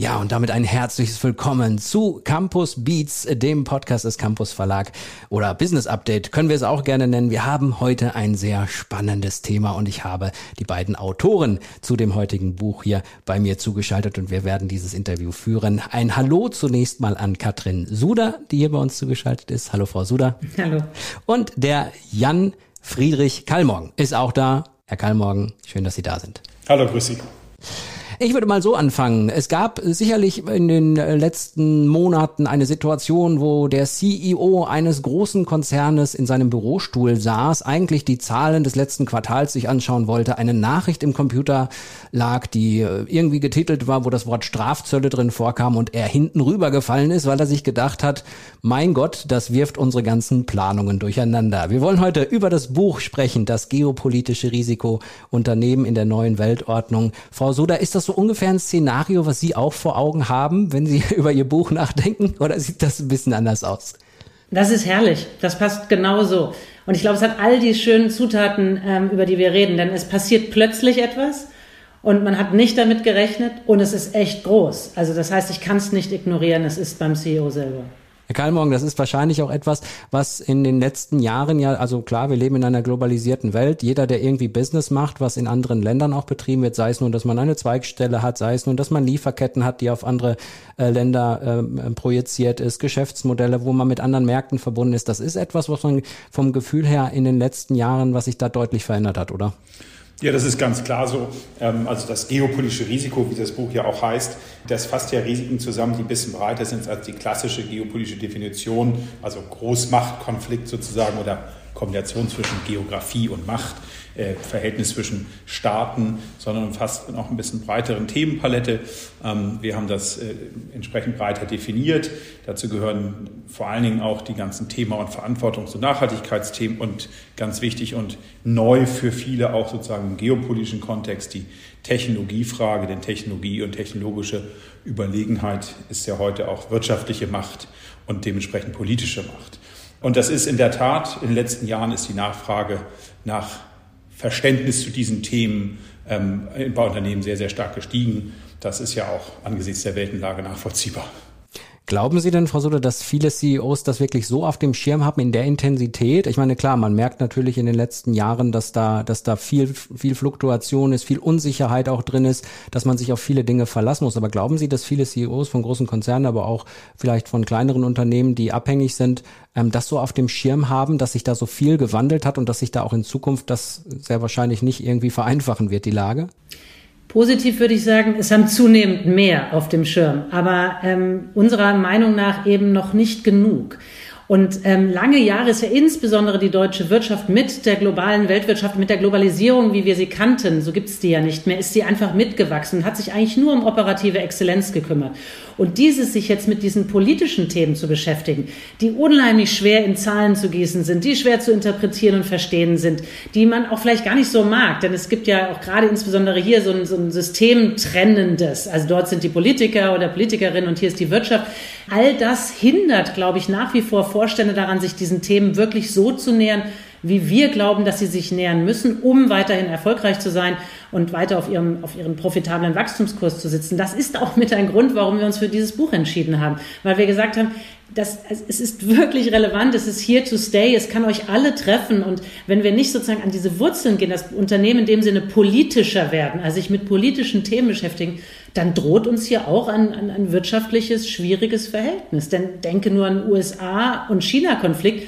Ja, und damit ein herzliches Willkommen zu Campus Beats, dem Podcast des Campus Verlag oder Business Update, können wir es auch gerne nennen. Wir haben heute ein sehr spannendes Thema und ich habe die beiden Autoren zu dem heutigen Buch hier bei mir zugeschaltet und wir werden dieses Interview führen. Ein Hallo zunächst mal an Katrin Suder, die hier bei uns zugeschaltet ist. Hallo, Frau Suder. Hallo. Und der Jan Friedrich Kallmorgen ist auch da. Herr Kallmorgen, schön, dass Sie da sind. Hallo, grüß Sie. Ich würde mal so anfangen. Es gab sicherlich in den letzten Monaten eine Situation, wo der CEO eines großen Konzernes in seinem Bürostuhl saß, eigentlich die Zahlen des letzten Quartals sich anschauen wollte, eine Nachricht im Computer lag, die äh, irgendwie getitelt war, wo das Wort Strafzölle drin vorkam und er hinten rübergefallen ist, weil er sich gedacht hat, mein Gott, das wirft unsere ganzen Planungen durcheinander. Wir wollen heute über das Buch sprechen, das geopolitische Risiko Unternehmen in der neuen Weltordnung. Frau Soda, ist das so ungefähr ein Szenario, was Sie auch vor Augen haben, wenn Sie über Ihr Buch nachdenken? Oder sieht das ein bisschen anders aus? Das ist herrlich. Das passt genauso. Und ich glaube, es hat all die schönen Zutaten, ähm, über die wir reden. Denn es passiert plötzlich etwas und man hat nicht damit gerechnet und es ist echt groß. Also das heißt, ich kann es nicht ignorieren. Es ist beim CEO selber. Herr Karlmorgen, das ist wahrscheinlich auch etwas, was in den letzten Jahren ja, also klar, wir leben in einer globalisierten Welt. Jeder, der irgendwie Business macht, was in anderen Ländern auch betrieben wird, sei es nun, dass man eine Zweigstelle hat, sei es nun, dass man Lieferketten hat, die auf andere äh, Länder äh, projiziert ist, Geschäftsmodelle, wo man mit anderen Märkten verbunden ist. Das ist etwas, was man vom Gefühl her in den letzten Jahren, was sich da deutlich verändert hat, oder? Ja, das ist ganz klar so. Ähm, also das geopolitische Risiko, wie das Buch ja auch heißt, das fasst ja Risiken zusammen, die ein bisschen breiter sind als die klassische geopolitische Definition, also Großmachtkonflikt sozusagen oder Kombination zwischen Geografie und Macht. Äh, Verhältnis zwischen Staaten, sondern umfasst noch ein bisschen breiteren Themenpalette. Ähm, wir haben das äh, entsprechend breiter definiert. Dazu gehören vor allen Dingen auch die ganzen Thema- und Verantwortungs- und Nachhaltigkeitsthemen und ganz wichtig und neu für viele auch sozusagen im geopolitischen Kontext die Technologiefrage, denn Technologie und technologische Überlegenheit ist ja heute auch wirtschaftliche Macht und dementsprechend politische Macht. Und das ist in der Tat, in den letzten Jahren ist die Nachfrage nach Verständnis zu diesen Themen ähm, bei Unternehmen sehr, sehr stark gestiegen. Das ist ja auch angesichts der Weltenlage nachvollziehbar. Glauben Sie denn, Frau Sutter, dass viele CEOs das wirklich so auf dem Schirm haben in der Intensität? Ich meine, klar, man merkt natürlich in den letzten Jahren, dass da, dass da viel, viel Fluktuation ist, viel Unsicherheit auch drin ist, dass man sich auf viele Dinge verlassen muss. Aber glauben Sie, dass viele CEOs von großen Konzernen, aber auch vielleicht von kleineren Unternehmen, die abhängig sind, ähm, das so auf dem Schirm haben, dass sich da so viel gewandelt hat und dass sich da auch in Zukunft das sehr wahrscheinlich nicht irgendwie vereinfachen wird, die Lage? Positiv würde ich sagen, es haben zunehmend mehr auf dem Schirm, aber ähm, unserer Meinung nach eben noch nicht genug. Und ähm, lange Jahre ist ja insbesondere die deutsche Wirtschaft mit der globalen Weltwirtschaft, mit der Globalisierung, wie wir sie kannten, so gibt es die ja nicht mehr, ist sie einfach mitgewachsen und hat sich eigentlich nur um operative Exzellenz gekümmert. Und dieses sich jetzt mit diesen politischen Themen zu beschäftigen, die unheimlich schwer in Zahlen zu gießen sind, die schwer zu interpretieren und verstehen sind, die man auch vielleicht gar nicht so mag, denn es gibt ja auch gerade insbesondere hier so ein, so ein systemtrennendes, also dort sind die Politiker oder Politikerinnen und hier ist die Wirtschaft. All das hindert, glaube ich, nach wie vor Vorstände daran, sich diesen Themen wirklich so zu nähern, wie wir glauben, dass sie sich nähern müssen, um weiterhin erfolgreich zu sein und weiter auf ihrem, auf ihren profitablen Wachstumskurs zu sitzen. Das ist auch mit ein Grund, warum wir uns für dieses Buch entschieden haben, weil wir gesagt haben, das, es ist wirklich relevant, es ist here to stay, es kann euch alle treffen und wenn wir nicht sozusagen an diese Wurzeln gehen, das Unternehmen in dem Sinne politischer werden, also sich mit politischen Themen beschäftigen, dann droht uns hier auch ein, ein, ein wirtschaftliches, schwieriges Verhältnis. Denn denke nur an USA- und China-Konflikt.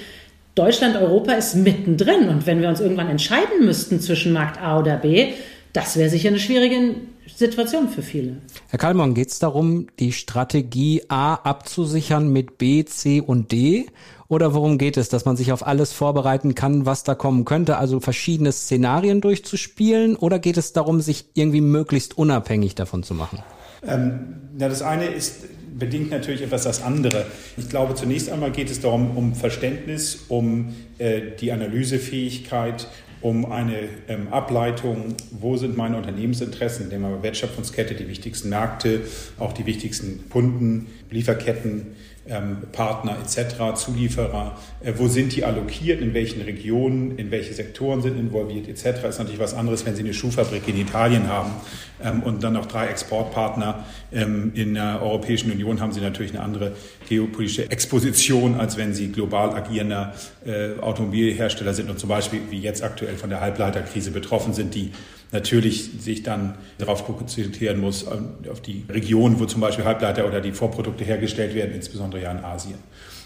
Deutschland, Europa ist mittendrin. Und wenn wir uns irgendwann entscheiden müssten zwischen Markt A oder B, das wäre sicher eine schwierige Situation für viele. Herr Kallmann, geht es darum, die Strategie A abzusichern mit B, C und D? Oder worum geht es, dass man sich auf alles vorbereiten kann, was da kommen könnte, also verschiedene Szenarien durchzuspielen? Oder geht es darum, sich irgendwie möglichst unabhängig davon zu machen? Ähm, ja, das eine ist bedingt natürlich etwas das andere. Ich glaube, zunächst einmal geht es darum, um Verständnis, um äh, die Analysefähigkeit um eine ähm, Ableitung, wo sind meine Unternehmensinteressen, indem man Wertschöpfungskette, die wichtigsten Märkte, auch die wichtigsten Kunden, Lieferketten, ähm, Partner etc., Zulieferer, äh, wo sind die allokiert, in welchen Regionen, in welche Sektoren sind involviert etc. Ist natürlich was anderes, wenn Sie eine Schuhfabrik in Italien haben ähm, und dann noch drei Exportpartner ähm, in der Europäischen Union haben Sie natürlich eine andere geopolitische Exposition, als wenn Sie global agierender äh, Automobilhersteller sind und zum Beispiel wie jetzt aktuell von der Halbleiterkrise betroffen sind, die natürlich sich dann darauf konzentrieren muss, auf die Region, wo zum Beispiel Halbleiter oder die Vorprodukte hergestellt werden, insbesondere ja in Asien.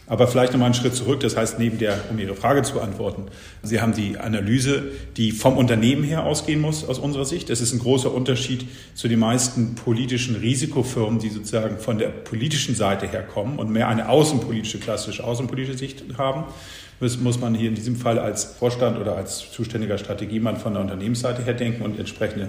Aber vielleicht nochmal einen Schritt zurück. Das heißt, neben der, um Ihre Frage zu beantworten, Sie haben die Analyse, die vom Unternehmen her ausgehen muss, aus unserer Sicht. Das ist ein großer Unterschied zu den meisten politischen Risikofirmen, die sozusagen von der politischen Seite herkommen und mehr eine außenpolitische, klassische außenpolitische Sicht haben muss, muss man hier in diesem Fall als Vorstand oder als zuständiger Strategiemann von der Unternehmensseite her denken und entsprechende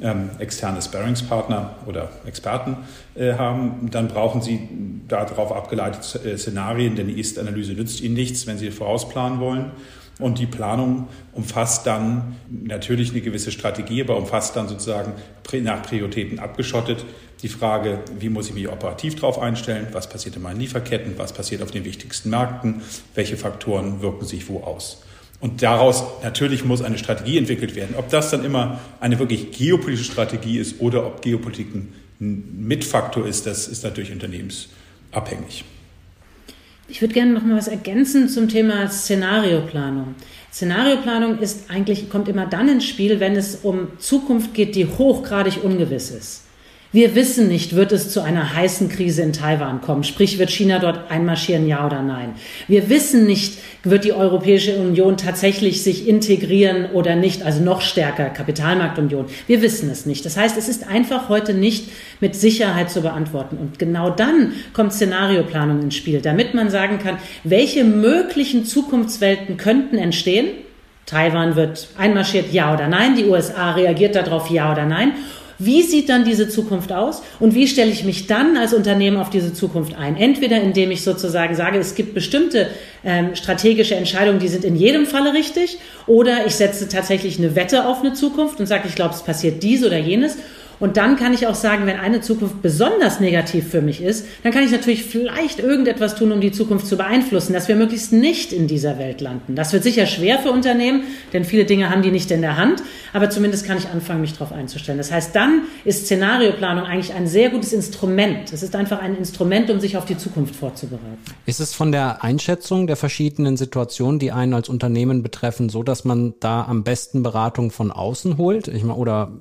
ähm, externe Sparringspartner oder Experten äh, haben, dann brauchen Sie darauf abgeleitete äh, Szenarien, denn die Ist-Analyse nützt Ihnen nichts, wenn Sie vorausplanen wollen. Und die Planung umfasst dann natürlich eine gewisse Strategie, aber umfasst dann sozusagen nach Prioritäten abgeschottet die Frage, wie muss ich mich operativ darauf einstellen, was passiert in meinen Lieferketten, was passiert auf den wichtigsten Märkten, welche Faktoren wirken sich wo aus. Und daraus natürlich muss eine Strategie entwickelt werden. Ob das dann immer eine wirklich geopolitische Strategie ist oder ob Geopolitik ein Mitfaktor ist, das ist natürlich unternehmensabhängig. Ich würde gerne noch mal was ergänzen zum Thema Szenarioplanung. Szenarioplanung ist eigentlich, kommt immer dann ins Spiel, wenn es um Zukunft geht, die hochgradig ungewiss ist. Wir wissen nicht, wird es zu einer heißen Krise in Taiwan kommen, sprich wird China dort einmarschieren, ja oder nein. Wir wissen nicht, wird die Europäische Union tatsächlich sich integrieren oder nicht, also noch stärker Kapitalmarktunion. Wir wissen es nicht. Das heißt, es ist einfach heute nicht mit Sicherheit zu beantworten. Und genau dann kommt Szenarioplanung ins Spiel, damit man sagen kann, welche möglichen Zukunftswelten könnten entstehen. Taiwan wird einmarschiert, ja oder nein. Die USA reagiert darauf, ja oder nein. Wie sieht dann diese Zukunft aus und wie stelle ich mich dann als Unternehmen auf diese Zukunft ein? Entweder indem ich sozusagen sage, es gibt bestimmte ähm, strategische Entscheidungen, die sind in jedem Falle richtig, oder ich setze tatsächlich eine Wette auf eine Zukunft und sage, ich glaube, es passiert dies oder jenes. Und dann kann ich auch sagen, wenn eine Zukunft besonders negativ für mich ist, dann kann ich natürlich vielleicht irgendetwas tun, um die Zukunft zu beeinflussen, dass wir möglichst nicht in dieser Welt landen. Das wird sicher schwer für Unternehmen, denn viele Dinge haben die nicht in der Hand, aber zumindest kann ich anfangen, mich darauf einzustellen. Das heißt, dann ist Szenarioplanung eigentlich ein sehr gutes Instrument. Es ist einfach ein Instrument, um sich auf die Zukunft vorzubereiten. Ist es von der Einschätzung der verschiedenen Situationen, die einen als Unternehmen betreffen, so, dass man da am besten Beratung von außen holt? Ich meine, oder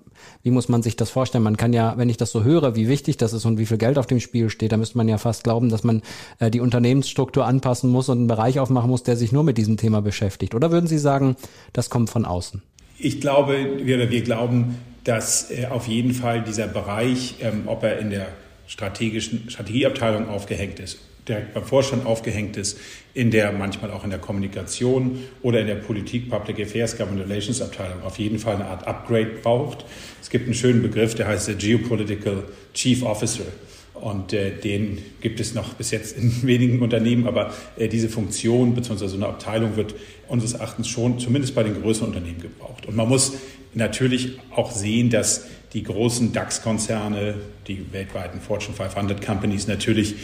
wie muss man sich das vorstellen? Man kann ja, wenn ich das so höre, wie wichtig das ist und wie viel Geld auf dem Spiel steht, da müsste man ja fast glauben, dass man äh, die Unternehmensstruktur anpassen muss und einen Bereich aufmachen muss, der sich nur mit diesem Thema beschäftigt. Oder würden Sie sagen, das kommt von außen? Ich glaube, wir, wir glauben, dass äh, auf jeden Fall dieser Bereich, ähm, ob er in der strategischen Strategieabteilung aufgehängt ist direkt beim Vorstand aufgehängt ist, in der manchmal auch in der Kommunikation oder in der Politik, Public Affairs, Government Relations Abteilung auf jeden Fall eine Art Upgrade braucht. Es gibt einen schönen Begriff, der heißt der Geopolitical Chief Officer. Und äh, den gibt es noch bis jetzt in wenigen Unternehmen, aber äh, diese Funktion bzw. so eine Abteilung wird unseres Erachtens schon zumindest bei den größeren Unternehmen gebraucht. Und man muss natürlich auch sehen, dass die großen DAX-Konzerne, die weltweiten Fortune 500 Companies natürlich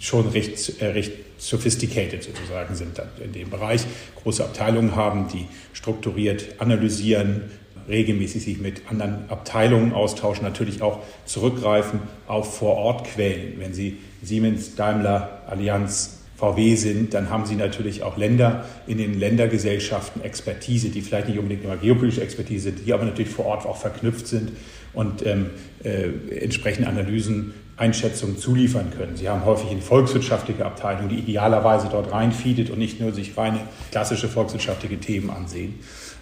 schon recht, äh, recht sophisticated sozusagen sind in dem Bereich. Große Abteilungen haben, die strukturiert analysieren, regelmäßig sich mit anderen Abteilungen austauschen, natürlich auch zurückgreifen auf Vorortquellen. Wenn Sie Siemens, Daimler, Allianz, VW sind, dann haben Sie natürlich auch Länder in den Ländergesellschaften Expertise, die vielleicht nicht unbedingt immer geopolitische Expertise sind, die aber natürlich vor Ort auch verknüpft sind und ähm, äh, entsprechende Analysen Einschätzungen zuliefern können. Sie haben häufig eine volkswirtschaftliche Abteilung, die idealerweise dort reinfeedet und nicht nur sich reine klassische volkswirtschaftliche Themen ansehen.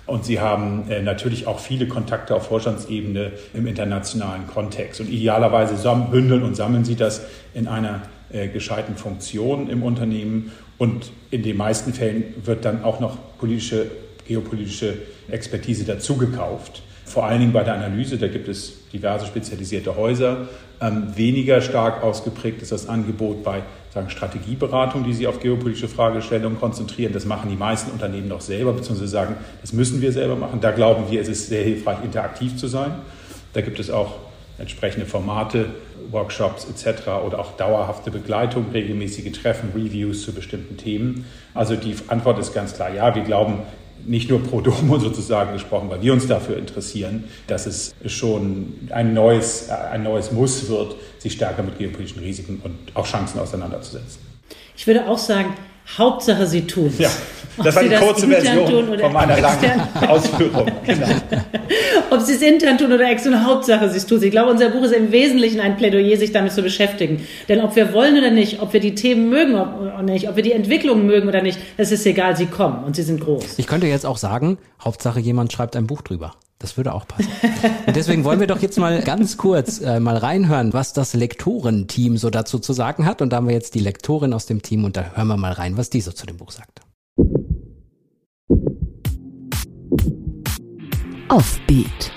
Und Sie haben äh, natürlich auch viele Kontakte auf Vorstandsebene im internationalen Kontext. Und idealerweise bündeln und sammeln Sie das in einer äh, gescheiten Funktion im Unternehmen. Und in den meisten Fällen wird dann auch noch politische, geopolitische Expertise dazugekauft Vor allen Dingen bei der Analyse, da gibt es diverse spezialisierte Häuser. Ähm, weniger stark ausgeprägt ist das Angebot bei sagen, Strategieberatung, die sich auf geopolitische Fragestellungen konzentrieren. Das machen die meisten Unternehmen noch selber, beziehungsweise sagen, das müssen wir selber machen. Da glauben wir, es ist sehr hilfreich, interaktiv zu sein. Da gibt es auch entsprechende Formate, Workshops etc. oder auch dauerhafte Begleitung, regelmäßige Treffen, Reviews zu bestimmten Themen. Also die Antwort ist ganz klar, ja, wir glauben, nicht nur pro domo sozusagen gesprochen, weil wir uns dafür interessieren, dass es schon ein neues, ein neues Muss wird, sich stärker mit geopolitischen Risiken und auch Chancen auseinanderzusetzen. Ich würde auch sagen, Hauptsache sie tun Ja, das war die kurze Version von meiner langen Ausführung. Genau. Ob sie es intern tun oder extern, Hauptsache sie es tun. Ich glaube, unser Buch ist im Wesentlichen ein Plädoyer, sich damit zu beschäftigen. Denn ob wir wollen oder nicht, ob wir die Themen mögen oder nicht, ob wir die Entwicklung mögen oder nicht, es ist egal, sie kommen und sie sind groß. Ich könnte jetzt auch sagen, Hauptsache jemand schreibt ein Buch drüber. Das würde auch passen. Und deswegen wollen wir doch jetzt mal ganz kurz äh, mal reinhören, was das Lektorenteam so dazu zu sagen hat. Und da haben wir jetzt die Lektorin aus dem Team und da hören wir mal rein, was die so zu dem Buch sagt. Offbeat.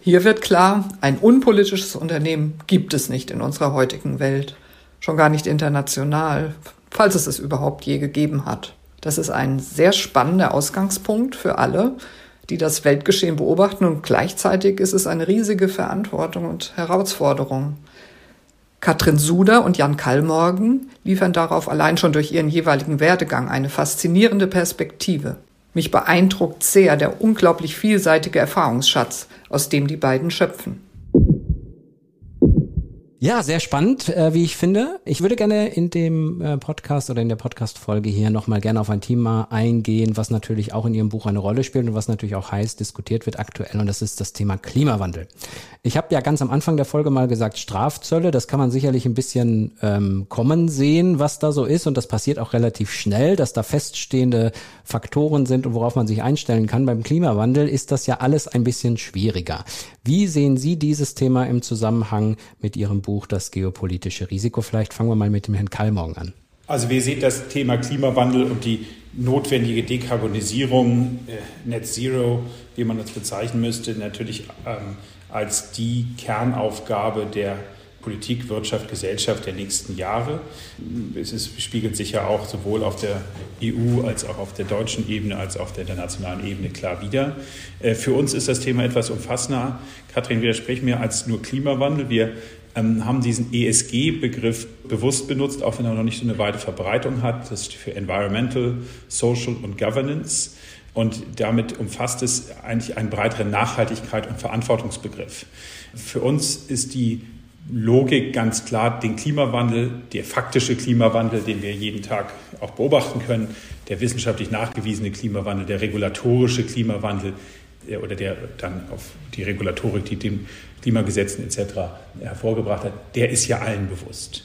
Hier wird klar, ein unpolitisches Unternehmen gibt es nicht in unserer heutigen Welt. Schon gar nicht international, falls es es überhaupt je gegeben hat. Das ist ein sehr spannender Ausgangspunkt für alle, die das Weltgeschehen beobachten und gleichzeitig ist es eine riesige Verantwortung und Herausforderung. Katrin Suder und Jan Kallmorgen liefern darauf allein schon durch ihren jeweiligen Werdegang eine faszinierende Perspektive. Mich beeindruckt sehr der unglaublich vielseitige Erfahrungsschatz, aus dem die beiden schöpfen. Ja, sehr spannend, äh, wie ich finde. Ich würde gerne in dem äh, Podcast oder in der Podcast-Folge hier nochmal gerne auf ein Thema eingehen, was natürlich auch in Ihrem Buch eine Rolle spielt und was natürlich auch heiß diskutiert wird aktuell, und das ist das Thema Klimawandel. Ich habe ja ganz am Anfang der Folge mal gesagt, Strafzölle, das kann man sicherlich ein bisschen ähm, kommen sehen, was da so ist, und das passiert auch relativ schnell, dass da feststehende Faktoren sind und worauf man sich einstellen kann. Beim Klimawandel ist das ja alles ein bisschen schwieriger. Wie sehen Sie dieses Thema im Zusammenhang mit Ihrem Buch? Buch Das geopolitische Risiko. Vielleicht fangen wir mal mit dem Herrn Kallmorgen an. Also wir sehen das Thema Klimawandel und die notwendige Dekarbonisierung, äh, Net Zero, wie man das bezeichnen müsste, natürlich ähm, als die Kernaufgabe der Politik, Wirtschaft, Gesellschaft der nächsten Jahre. Es ist, spiegelt sich ja auch sowohl auf der EU als auch auf der deutschen Ebene als auch auf der internationalen Ebene klar wider. Äh, für uns ist das Thema etwas umfassender. Kathrin widerspricht mir als nur Klimawandel. Wir ähm, haben diesen ESG-Begriff bewusst benutzt, auch wenn er noch nicht so eine weite Verbreitung hat. Das ist für Environmental, Social und Governance. Und damit umfasst es eigentlich einen breiteren Nachhaltigkeit und Verantwortungsbegriff. Für uns ist die Logik ganz klar, den Klimawandel, der faktische Klimawandel, den wir jeden Tag auch beobachten können, der wissenschaftlich nachgewiesene Klimawandel, der regulatorische Klimawandel oder der dann auf die Regulatorik, die dem Klimagesetzen etc. hervorgebracht hat, der ist ja allen bewusst.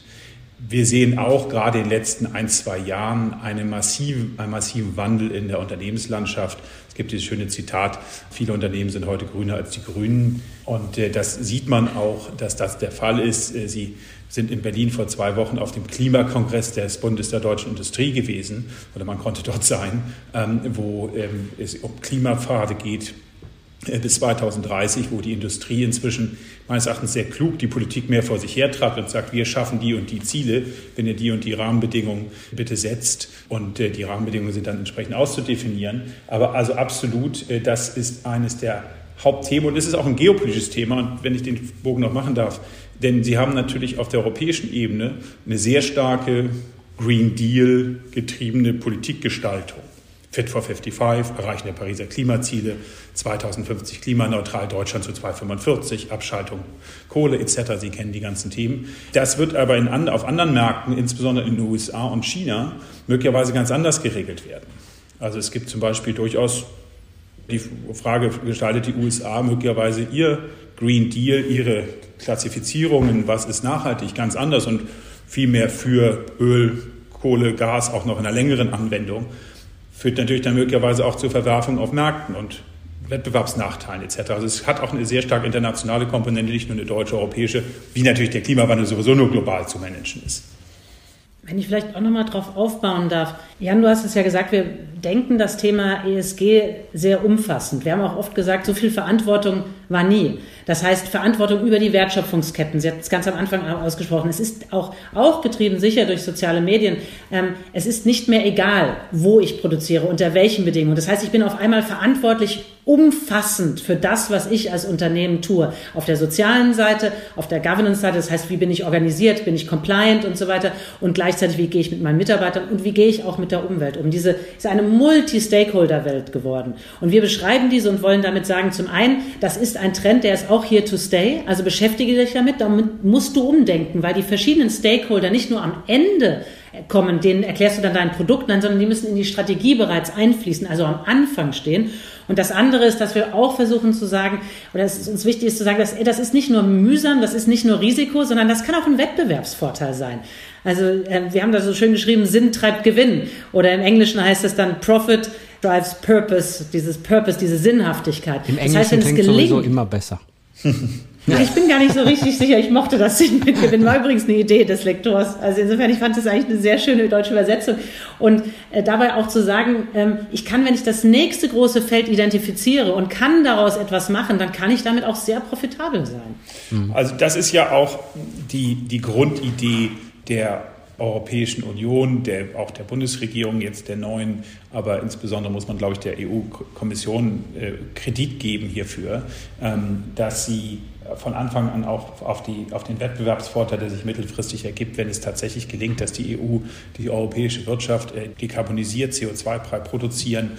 Wir sehen auch gerade in den letzten ein, zwei Jahren eine massive, einen massiven Wandel in der Unternehmenslandschaft. Es gibt dieses schöne Zitat, viele Unternehmen sind heute grüner als die Grünen. Und äh, das sieht man auch, dass das der Fall ist. Äh, Sie sind in Berlin vor zwei Wochen auf dem Klimakongress des Bundes der deutschen Industrie gewesen, oder man konnte dort sein, ähm, wo ähm, es um Klimapfade geht, bis 2030, wo die Industrie inzwischen meines Erachtens sehr klug die Politik mehr vor sich hertreibt und sagt, wir schaffen die und die Ziele, wenn ihr die und die Rahmenbedingungen bitte setzt. Und äh, die Rahmenbedingungen sind dann entsprechend auszudefinieren. Aber also absolut, äh, das ist eines der Hauptthemen und es ist auch ein geopolitisches Thema. Und wenn ich den Bogen noch machen darf, denn Sie haben natürlich auf der europäischen Ebene eine sehr starke Green Deal getriebene Politikgestaltung. Fit for 55, Erreichen der Pariser Klimaziele, 2050 klimaneutral, Deutschland zu 2045, Abschaltung Kohle etc. Sie kennen die ganzen Themen. Das wird aber in, auf anderen Märkten, insbesondere in den USA und China, möglicherweise ganz anders geregelt werden. Also es gibt zum Beispiel durchaus die Frage, gestaltet die USA möglicherweise ihr Green Deal, ihre Klassifizierungen, was ist nachhaltig, ganz anders und viel mehr für Öl, Kohle, Gas auch noch in einer längeren Anwendung führt natürlich dann möglicherweise auch zur Verwerfung auf Märkten und Wettbewerbsnachteilen etc. Also es hat auch eine sehr stark internationale Komponente, nicht nur eine deutsche, europäische, wie natürlich der Klimawandel sowieso nur global zu managen ist. Wenn ich vielleicht auch nochmal drauf aufbauen darf. Jan, du hast es ja gesagt, wir denken das Thema ESG sehr umfassend. Wir haben auch oft gesagt, so viel Verantwortung war nie. Das heißt, Verantwortung über die Wertschöpfungsketten. Sie hat es ganz am Anfang ausgesprochen. Es ist auch, auch getrieben sicher durch soziale Medien. Ähm, es ist nicht mehr egal, wo ich produziere, unter welchen Bedingungen. Das heißt, ich bin auf einmal verantwortlich umfassend für das, was ich als Unternehmen tue. Auf der sozialen Seite, auf der Governance-Seite, das heißt, wie bin ich organisiert, bin ich compliant und so weiter und gleichzeitig, wie gehe ich mit meinen Mitarbeitern und wie gehe ich auch mit der Umwelt um. Diese ist eine Multi-Stakeholder-Welt geworden. Und wir beschreiben diese und wollen damit sagen, zum einen, das ist ein Trend, der ist auch here to stay, also beschäftige dich damit, damit musst du umdenken, weil die verschiedenen Stakeholder nicht nur am Ende kommen, denen erklärst du dann dein Produkt, nein, sondern die müssen in die Strategie bereits einfließen, also am Anfang stehen. Und das andere ist, dass wir auch versuchen zu sagen, oder es ist uns wichtig ist zu sagen, dass, das ist nicht nur mühsam, das ist nicht nur Risiko, sondern das kann auch ein Wettbewerbsvorteil sein. Also äh, wir haben da so schön geschrieben, Sinn treibt Gewinn. Oder im Englischen heißt es dann Profit drives Purpose, dieses Purpose, diese Sinnhaftigkeit. Im Englischen das heißt, wenn es gelingt, sowieso immer besser. Ja. Ich bin gar nicht so richtig sicher. Ich mochte das nicht mitgewinnen. War übrigens eine Idee des Lektors. Also insofern, ich fand das eigentlich eine sehr schöne deutsche Übersetzung. Und äh, dabei auch zu sagen, ähm, ich kann, wenn ich das nächste große Feld identifiziere und kann daraus etwas machen, dann kann ich damit auch sehr profitabel sein. Also das ist ja auch die, die Grundidee der Europäischen Union, der, auch der Bundesregierung, jetzt der neuen, aber insbesondere muss man, glaube ich, der EU-Kommission äh, Kredit geben hierfür, ähm, dass sie von Anfang an auch auf, die, auf den Wettbewerbsvorteil, der sich mittelfristig ergibt, wenn es tatsächlich gelingt, dass die EU, die europäische Wirtschaft äh, dekarbonisiert, CO2-frei produzieren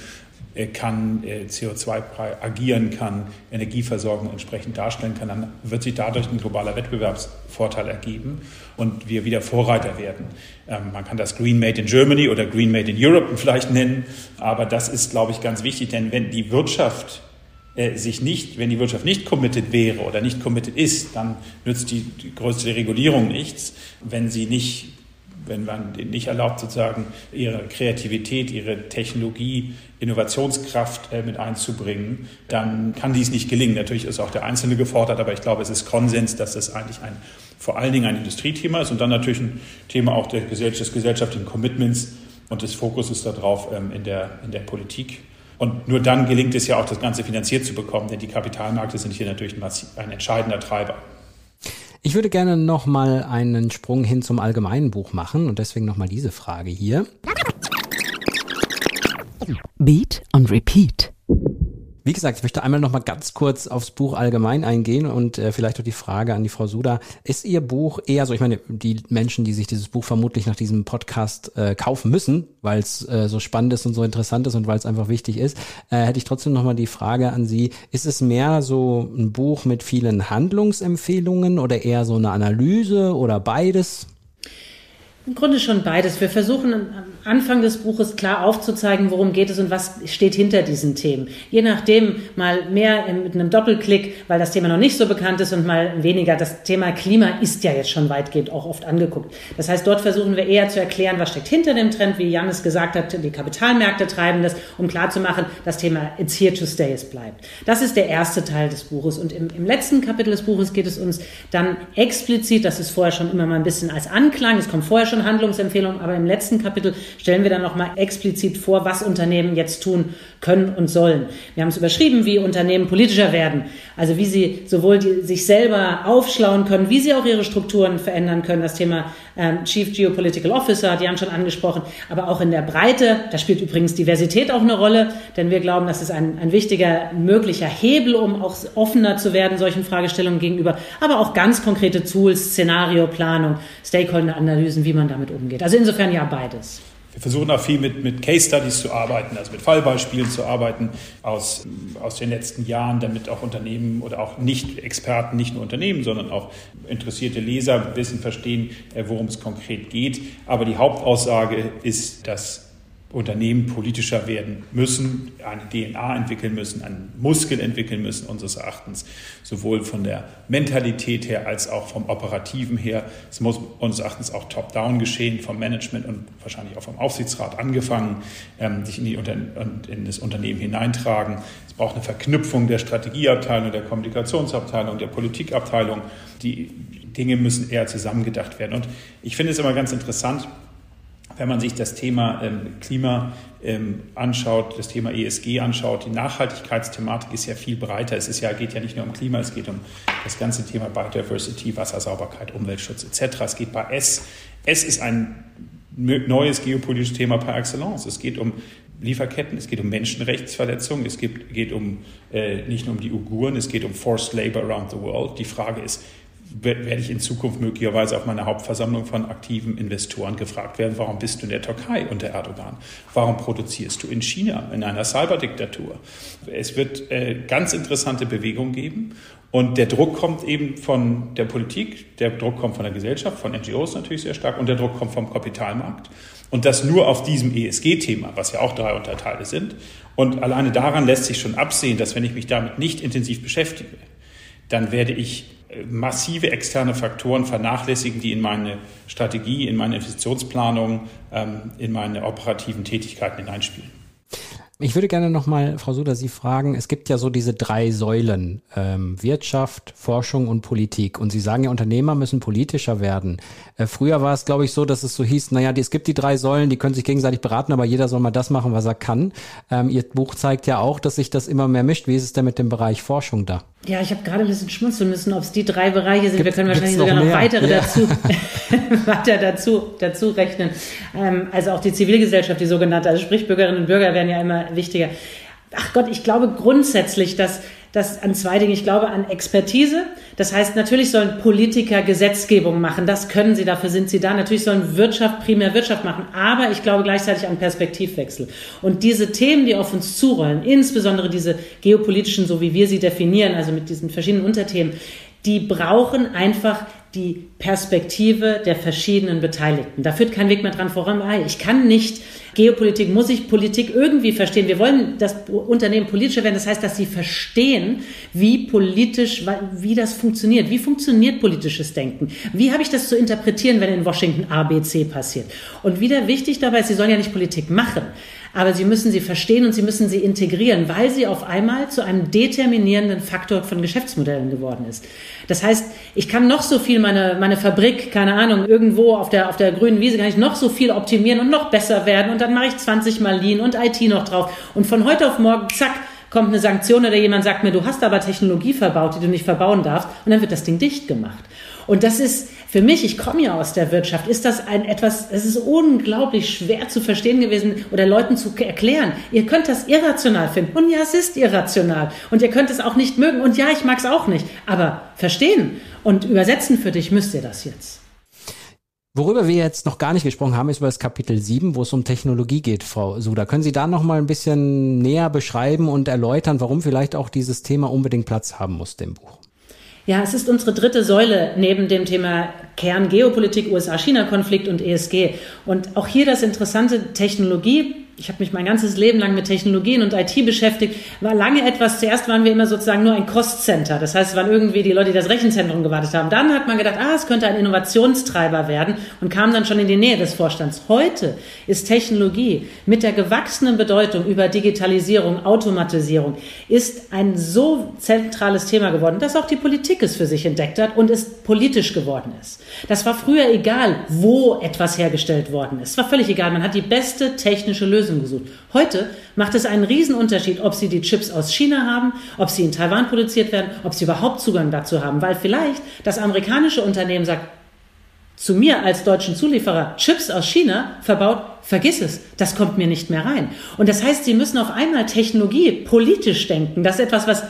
kann, äh, CO2-frei agieren kann, Energieversorgung entsprechend darstellen kann, dann wird sich dadurch ein globaler Wettbewerbsvorteil ergeben und wir wieder Vorreiter werden. Ähm, man kann das Green Made in Germany oder Green Made in Europe vielleicht nennen, aber das ist, glaube ich, ganz wichtig, denn wenn die Wirtschaft äh, sich nicht, wenn die Wirtschaft nicht committed wäre oder nicht committed ist, dann nützt die größte Regulierung nichts, wenn sie nicht wenn man nicht erlaubt, sozusagen ihre Kreativität, ihre Technologie, Innovationskraft äh, mit einzubringen, dann kann dies nicht gelingen. Natürlich ist auch der Einzelne gefordert, aber ich glaube, es ist Konsens, dass das eigentlich ein, vor allen Dingen ein Industriethema ist und dann natürlich ein Thema auch der, des gesellschaftlichen Commitments und des Fokuses darauf ähm, in, der, in der Politik. Und nur dann gelingt es ja auch, das Ganze finanziert zu bekommen, denn die Kapitalmärkte sind hier natürlich ein, ein entscheidender Treiber. Ich würde gerne noch mal einen Sprung hin zum allgemeinen Buch machen und deswegen noch mal diese Frage hier. Beat und Repeat. Wie gesagt, ich möchte einmal noch mal ganz kurz aufs Buch allgemein eingehen und äh, vielleicht auch die Frage an die Frau Suda. Ist Ihr Buch eher so, ich meine, die Menschen, die sich dieses Buch vermutlich nach diesem Podcast äh, kaufen müssen, weil es äh, so spannend ist und so interessant ist und weil es einfach wichtig ist, äh, hätte ich trotzdem noch mal die Frage an Sie. Ist es mehr so ein Buch mit vielen Handlungsempfehlungen oder eher so eine Analyse oder beides? Im Grunde schon beides. Wir versuchen am Anfang des Buches klar aufzuzeigen, worum geht es und was steht hinter diesen Themen. Je nachdem mal mehr mit einem Doppelklick, weil das Thema noch nicht so bekannt ist und mal weniger. Das Thema Klima ist ja jetzt schon weitgehend auch oft angeguckt. Das heißt, dort versuchen wir eher zu erklären, was steckt hinter dem Trend, wie Janis gesagt hat, die Kapitalmärkte treiben das, um klarzumachen, das Thema It's here to stay, es bleibt. Das ist der erste Teil des Buches. Und im, im letzten Kapitel des Buches geht es uns dann explizit, das ist vorher schon immer mal ein bisschen als Anklang, es kommt vorher schon schon Handlungsempfehlungen, aber im letzten Kapitel stellen wir dann nochmal explizit vor, was Unternehmen jetzt tun können und sollen. Wir haben es überschrieben, wie Unternehmen politischer werden, also wie sie sowohl die, sich selber aufschlauen können, wie sie auch ihre Strukturen verändern können. Das Thema ähm, Chief Geopolitical Officer, die haben schon angesprochen, aber auch in der Breite, da spielt übrigens Diversität auch eine Rolle, denn wir glauben, das ist ein, ein wichtiger möglicher Hebel, um auch offener zu werden solchen Fragestellungen gegenüber, aber auch ganz konkrete Tools, Szenarioplanung, Stakeholder-Analysen, wie man damit umgeht. Also insofern ja beides. Wir versuchen auch viel mit, mit Case Studies zu arbeiten, also mit Fallbeispielen zu arbeiten aus, aus den letzten Jahren, damit auch Unternehmen oder auch Nicht-Experten, nicht nur Unternehmen, sondern auch interessierte Leser wissen, verstehen, äh, worum es konkret geht. Aber die Hauptaussage ist, dass Unternehmen politischer werden müssen, eine DNA entwickeln müssen, einen Muskel entwickeln müssen, unseres Erachtens, sowohl von der Mentalität her als auch vom Operativen her. Es muss unseres Erachtens auch top-down geschehen, vom Management und wahrscheinlich auch vom Aufsichtsrat angefangen, ähm, sich in, die in das Unternehmen hineintragen. Es braucht eine Verknüpfung der Strategieabteilung, der Kommunikationsabteilung, der wenn man sich das Thema ähm, Klima ähm, anschaut, das Thema ESG anschaut, die Nachhaltigkeitsthematik ist ja viel breiter. Es ist ja, geht ja nicht nur um Klima, es geht um das ganze Thema Biodiversity, Wassersauberkeit, Umweltschutz etc. Es geht bei S. S ist ein neues geopolitisches Thema par excellence. Es geht um Lieferketten, es geht um Menschenrechtsverletzungen, es geht, geht um äh, nicht nur um die Uiguren, es geht um Forced Labor around the world. Die Frage ist, werde ich in Zukunft möglicherweise auf meiner Hauptversammlung von aktiven Investoren gefragt werden, warum bist du in der Türkei unter Erdogan? Warum produzierst du in China, in einer Cyberdiktatur? Es wird äh, ganz interessante Bewegungen geben und der Druck kommt eben von der Politik, der Druck kommt von der Gesellschaft, von NGOs natürlich sehr stark und der Druck kommt vom Kapitalmarkt. Und das nur auf diesem ESG-Thema, was ja auch drei Unterteile sind. Und alleine daran lässt sich schon absehen, dass wenn ich mich damit nicht intensiv beschäftige, dann werde ich massive externe Faktoren vernachlässigen, die in meine Strategie, in meine Investitionsplanung, ähm, in meine operativen Tätigkeiten hineinspielen. Ich würde gerne nochmal, Frau Suder, Sie fragen, es gibt ja so diese drei Säulen, ähm, Wirtschaft, Forschung und Politik. Und Sie sagen ja, Unternehmer müssen politischer werden. Äh, früher war es, glaube ich, so, dass es so hieß, naja, die, es gibt die drei Säulen, die können sich gegenseitig beraten, aber jeder soll mal das machen, was er kann. Ähm, Ihr Buch zeigt ja auch, dass sich das immer mehr mischt. Wie ist es denn mit dem Bereich Forschung da? Ja, ich habe gerade ein bisschen schmunzeln müssen, ob es die drei Bereiche sind. Gibt, Wir können wahrscheinlich sogar noch, noch weitere ja. dazu, weiter dazu, dazu rechnen. Ähm, also auch die Zivilgesellschaft, die sogenannte, also sprich Bürgerinnen und Bürger werden ja immer wichtiger. Ach Gott, ich glaube grundsätzlich, dass das an zwei Dinge. Ich glaube an Expertise. Das heißt, natürlich sollen Politiker Gesetzgebung machen. Das können sie, dafür sind sie da. Natürlich sollen Wirtschaft primär Wirtschaft machen. Aber ich glaube gleichzeitig an Perspektivwechsel. Und diese Themen, die auf uns zurollen, insbesondere diese geopolitischen, so wie wir sie definieren, also mit diesen verschiedenen Unterthemen, die brauchen einfach die Perspektive der verschiedenen Beteiligten. Da führt kein Weg mehr dran voran. Ich kann nicht Geopolitik, muss ich Politik irgendwie verstehen. Wir wollen das Unternehmen politischer werden. Das heißt, dass sie verstehen, wie politisch, wie das funktioniert. Wie funktioniert politisches Denken? Wie habe ich das zu interpretieren, wenn in Washington ABC passiert? Und wieder wichtig dabei ist, sie sollen ja nicht Politik machen aber sie müssen sie verstehen und sie müssen sie integrieren, weil sie auf einmal zu einem determinierenden Faktor von Geschäftsmodellen geworden ist. Das heißt, ich kann noch so viel meine, meine Fabrik, keine Ahnung, irgendwo auf der, auf der grünen Wiese kann ich noch so viel optimieren und noch besser werden und dann mache ich 20 Mal Lean und IT noch drauf und von heute auf morgen, zack, kommt eine Sanktion oder jemand sagt mir, du hast aber Technologie verbaut, die du nicht verbauen darfst und dann wird das Ding dicht gemacht. Und das ist für mich, ich komme ja aus der Wirtschaft, ist das ein etwas, es ist unglaublich schwer zu verstehen gewesen oder Leuten zu erklären. Ihr könnt das irrational finden. Und ja, es ist irrational. Und ihr könnt es auch nicht mögen. Und ja, ich mag es auch nicht. Aber verstehen und übersetzen für dich müsst ihr das jetzt. Worüber wir jetzt noch gar nicht gesprochen haben, ist über das Kapitel 7, wo es um Technologie geht, Frau Suda. Können Sie da noch mal ein bisschen näher beschreiben und erläutern, warum vielleicht auch dieses Thema unbedingt Platz haben muss im Buch? Ja, es ist unsere dritte Säule neben dem Thema Kern Geopolitik, USA-China-Konflikt und ESG. Und auch hier das interessante Technologie ich habe mich mein ganzes Leben lang mit Technologien und IT beschäftigt, war lange etwas, zuerst waren wir immer sozusagen nur ein Cost-Center. Das heißt, es waren irgendwie die Leute, die das Rechenzentrum gewartet haben. Dann hat man gedacht, ah, es könnte ein Innovationstreiber werden und kam dann schon in die Nähe des Vorstands. Heute ist Technologie mit der gewachsenen Bedeutung über Digitalisierung, Automatisierung, ist ein so zentrales Thema geworden, dass auch die Politik es für sich entdeckt hat und es politisch geworden ist. Das war früher egal, wo etwas hergestellt worden ist. Es war völlig egal. Man hat die beste technische Lösung Lösung gesucht. Heute macht es einen Riesenunterschied, ob Sie die Chips aus China haben, ob sie in Taiwan produziert werden, ob Sie überhaupt Zugang dazu haben, weil vielleicht das amerikanische Unternehmen sagt, zu mir als deutschen Zulieferer Chips aus China verbaut, vergiss es, das kommt mir nicht mehr rein. Und das heißt, Sie müssen auf einmal Technologie politisch denken. Das ist etwas, was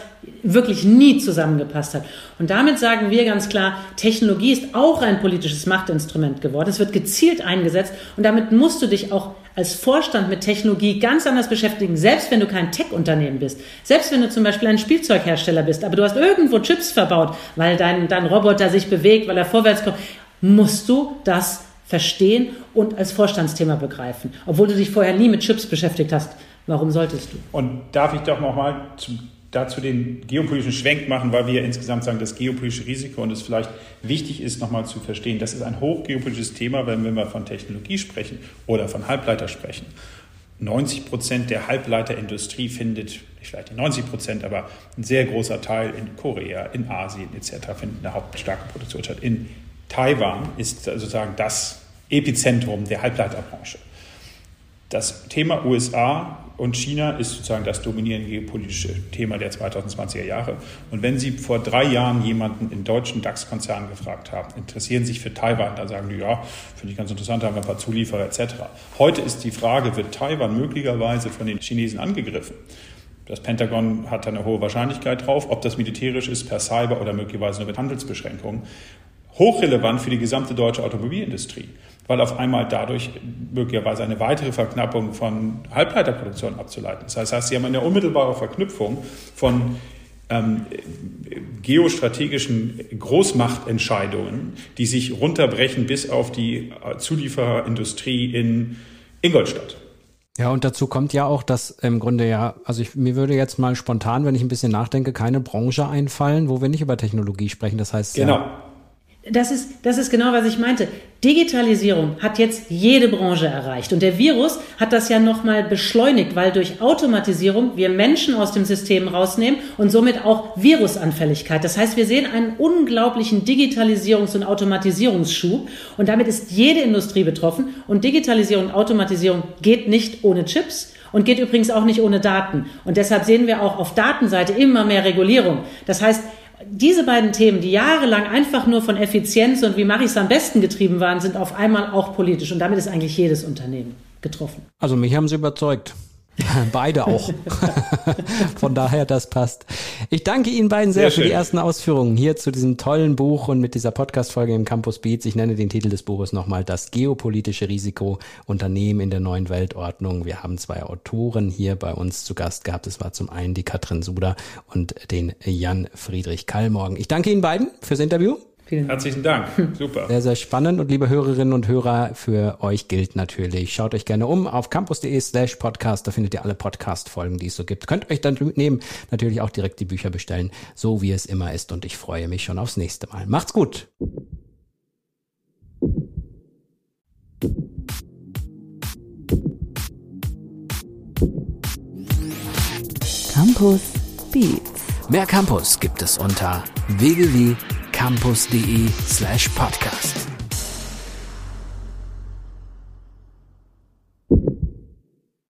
wirklich nie zusammengepasst hat. Und damit sagen wir ganz klar, Technologie ist auch ein politisches Machtinstrument geworden. Es wird gezielt eingesetzt und damit musst du dich auch als Vorstand mit Technologie ganz anders beschäftigen, selbst wenn du kein Tech-Unternehmen bist. Selbst wenn du zum Beispiel ein Spielzeughersteller bist, aber du hast irgendwo Chips verbaut, weil dein, dein Roboter sich bewegt, weil er vorwärts kommt musst du das verstehen und als Vorstandsthema begreifen, obwohl du dich vorher nie mit Chips beschäftigt hast. Warum solltest du? Und darf ich doch nochmal dazu den geopolitischen Schwenk machen, weil wir insgesamt sagen, das geopolitische Risiko und es vielleicht wichtig ist, nochmal zu verstehen, das ist ein hochgeopolitisches Thema, wenn wir von Technologie sprechen oder von Halbleiter sprechen. 90 Prozent der Halbleiterindustrie findet, vielleicht die 90 Prozent, aber ein sehr großer Teil in Korea, in Asien etc. findet eine hauptstarke Produktion statt. In Taiwan ist sozusagen das Epizentrum der Halbleiterbranche. Das Thema USA und China ist sozusagen das dominierende geopolitische Thema der 2020er Jahre. Und wenn Sie vor drei Jahren jemanden in deutschen DAX-Konzernen gefragt haben, interessieren Sie sich für Taiwan, dann sagen die, ja, finde ich ganz interessant, haben wir ein paar Zulieferer etc. Heute ist die Frage, wird Taiwan möglicherweise von den Chinesen angegriffen? Das Pentagon hat da eine hohe Wahrscheinlichkeit drauf, ob das militärisch ist, per Cyber oder möglicherweise nur mit Handelsbeschränkungen. Hochrelevant für die gesamte deutsche Automobilindustrie weil auf einmal dadurch möglicherweise eine weitere Verknappung von Halbleiterproduktion abzuleiten ist. Das heißt, Sie haben eine unmittelbare Verknüpfung von ähm, geostrategischen Großmachtentscheidungen, die sich runterbrechen bis auf die Zuliefererindustrie in Ingolstadt. Ja, und dazu kommt ja auch, dass im Grunde ja, also ich, mir würde jetzt mal spontan, wenn ich ein bisschen nachdenke, keine Branche einfallen, wo wir nicht über Technologie sprechen. Das heißt, genau. Ja, das ist, das ist genau, was ich meinte. Digitalisierung hat jetzt jede Branche erreicht. Und der Virus hat das ja nochmal beschleunigt, weil durch Automatisierung wir Menschen aus dem System rausnehmen und somit auch Virusanfälligkeit. Das heißt, wir sehen einen unglaublichen Digitalisierungs- und Automatisierungsschub. Und damit ist jede Industrie betroffen. Und Digitalisierung und Automatisierung geht nicht ohne Chips und geht übrigens auch nicht ohne Daten. Und deshalb sehen wir auch auf Datenseite immer mehr Regulierung. Das heißt, diese beiden Themen, die jahrelang einfach nur von Effizienz und wie mache ich es am besten getrieben waren, sind auf einmal auch politisch. Und damit ist eigentlich jedes Unternehmen getroffen. Also mich haben sie überzeugt. Beide auch. Von daher, das passt. Ich danke Ihnen beiden sehr, sehr für die ersten Ausführungen hier zu diesem tollen Buch und mit dieser Podcast-Folge im Campus Beats. Ich nenne den Titel des Buches nochmal Das geopolitische Risiko Unternehmen in der neuen Weltordnung. Wir haben zwei Autoren hier bei uns zu Gast gehabt. Es war zum einen die Katrin Suder und den Jan Friedrich Kallmorgen. Ich danke Ihnen beiden fürs Interview. Vielen Herzlichen Dank. Super. Sehr, sehr spannend. Und liebe Hörerinnen und Hörer, für euch gilt natürlich, schaut euch gerne um auf campus.de slash podcast. Da findet ihr alle Podcast-Folgen, die es so gibt. Könnt euch dann nehmen natürlich auch direkt die Bücher bestellen, so wie es immer ist. Und ich freue mich schon aufs nächste Mal. Macht's gut. Campus Beats. Mehr Campus gibt es unter www campus.de slash podcast.